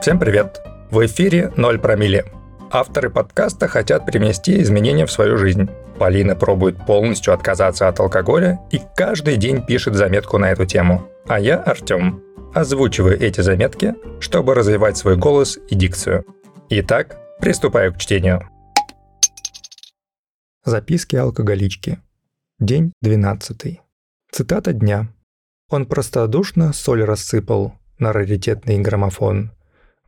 Всем привет! В эфире «Ноль промилле». Авторы подкаста хотят привнести изменения в свою жизнь. Полина пробует полностью отказаться от алкоголя и каждый день пишет заметку на эту тему. А я, Артем, озвучиваю эти заметки, чтобы развивать свой голос и дикцию. Итак, приступаю к чтению. Записки алкоголички. День 12. Цитата дня. Он простодушно соль рассыпал на раритетный граммофон –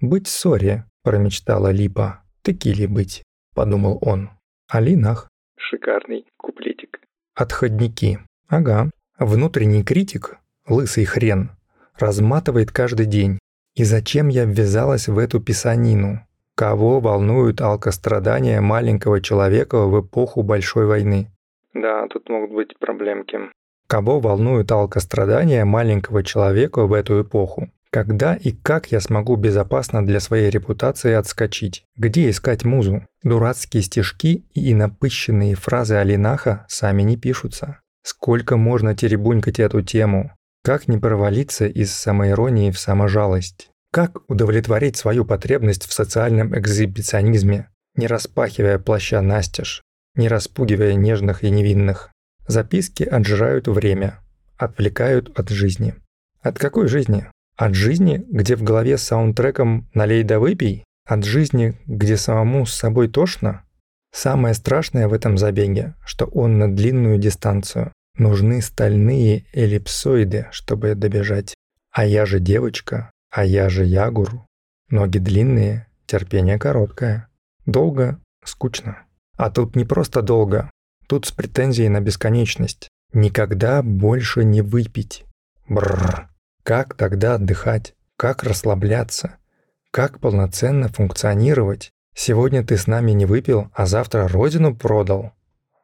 «Быть ссоре», – промечтала Липа. «Текили быть», – подумал он. Алинах. Шикарный куплетик. Отходники. Ага. Внутренний критик, лысый хрен, разматывает каждый день. И зачем я ввязалась в эту писанину? Кого волнуют алкострадания маленького человека в эпоху Большой войны? Да, тут могут быть проблемки. Кого волнуют алкострадания маленького человека в эту эпоху? Когда и как я смогу безопасно для своей репутации отскочить? Где искать музу? Дурацкие стишки и напыщенные фразы Алинаха сами не пишутся. Сколько можно теребунькать эту тему? Как не провалиться из самоиронии в саможалость? Как удовлетворить свою потребность в социальном экзибиционизме, не распахивая плаща настежь, не распугивая нежных и невинных? Записки отжирают время, отвлекают от жизни. От какой жизни? От жизни, где в голове саундтреком «Налей да выпей», от жизни, где самому с собой тошно. Самое страшное в этом забеге, что он на длинную дистанцию. Нужны стальные эллипсоиды, чтобы добежать. А я же девочка, а я же ягур. Ноги длинные, терпение короткое. Долго, скучно. А тут не просто долго, тут с претензией на бесконечность. Никогда больше не выпить. Бррр. Как тогда отдыхать? Как расслабляться? Как полноценно функционировать? Сегодня ты с нами не выпил, а завтра родину продал?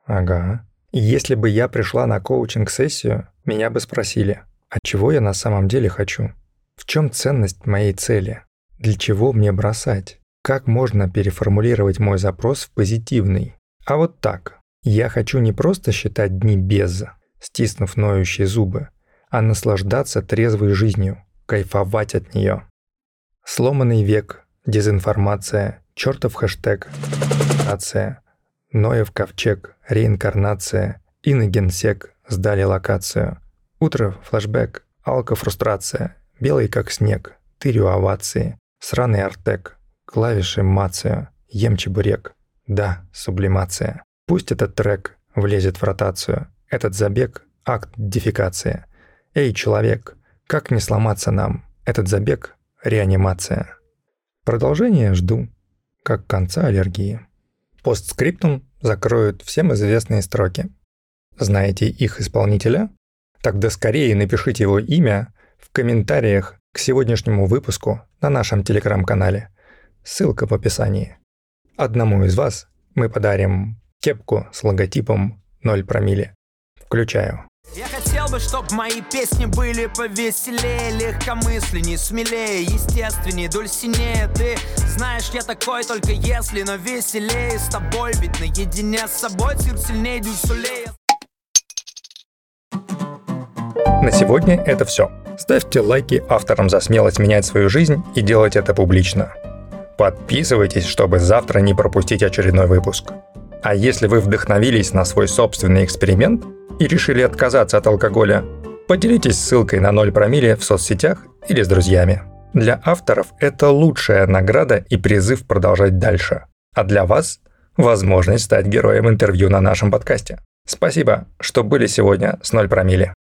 Ага. Если бы я пришла на коучинг-сессию, меня бы спросили, а чего я на самом деле хочу? В чем ценность моей цели? Для чего мне бросать? Как можно переформулировать мой запрос в позитивный? А вот так. Я хочу не просто считать дни без, стиснув ноющие зубы, а наслаждаться трезвой жизнью, кайфовать от нее. Сломанный век, дезинформация, чертов хэштег, нация, Ноев ковчег, реинкарнация, иногенсек, сдали локацию. Утро, флэшбэк, алко-фрустрация, белый как снег, тырю овации, сраный артек, клавиши мация, ем чебурек. Да, сублимация. Пусть этот трек влезет в ротацию, этот забег – акт дефикации. «Эй, человек, как не сломаться нам? Этот забег – реанимация». Продолжение жду, как конца аллергии. Постскриптум закроют всем известные строки. Знаете их исполнителя? Тогда скорее напишите его имя в комментариях к сегодняшнему выпуску на нашем телеграм-канале. Ссылка в описании. Одному из вас мы подарим кепку с логотипом 0 промилле. Включаю. Хотел бы, чтобы мои песни были повеселее, легкомысленнее, смелее, естественнее, дульсинее. Ты знаешь, я такой только если, но веселее с тобой, ведь наедине с собой цирк сильнее дюсулея. На сегодня это все. Ставьте лайки авторам за смелость менять свою жизнь и делать это публично. Подписывайтесь, чтобы завтра не пропустить очередной выпуск. А если вы вдохновились на свой собственный эксперимент – и решили отказаться от алкоголя, поделитесь ссылкой на 0 промилле в соцсетях или с друзьями. Для авторов это лучшая награда и призыв продолжать дальше. А для вас – возможность стать героем интервью на нашем подкасте. Спасибо, что были сегодня с 0 промилле.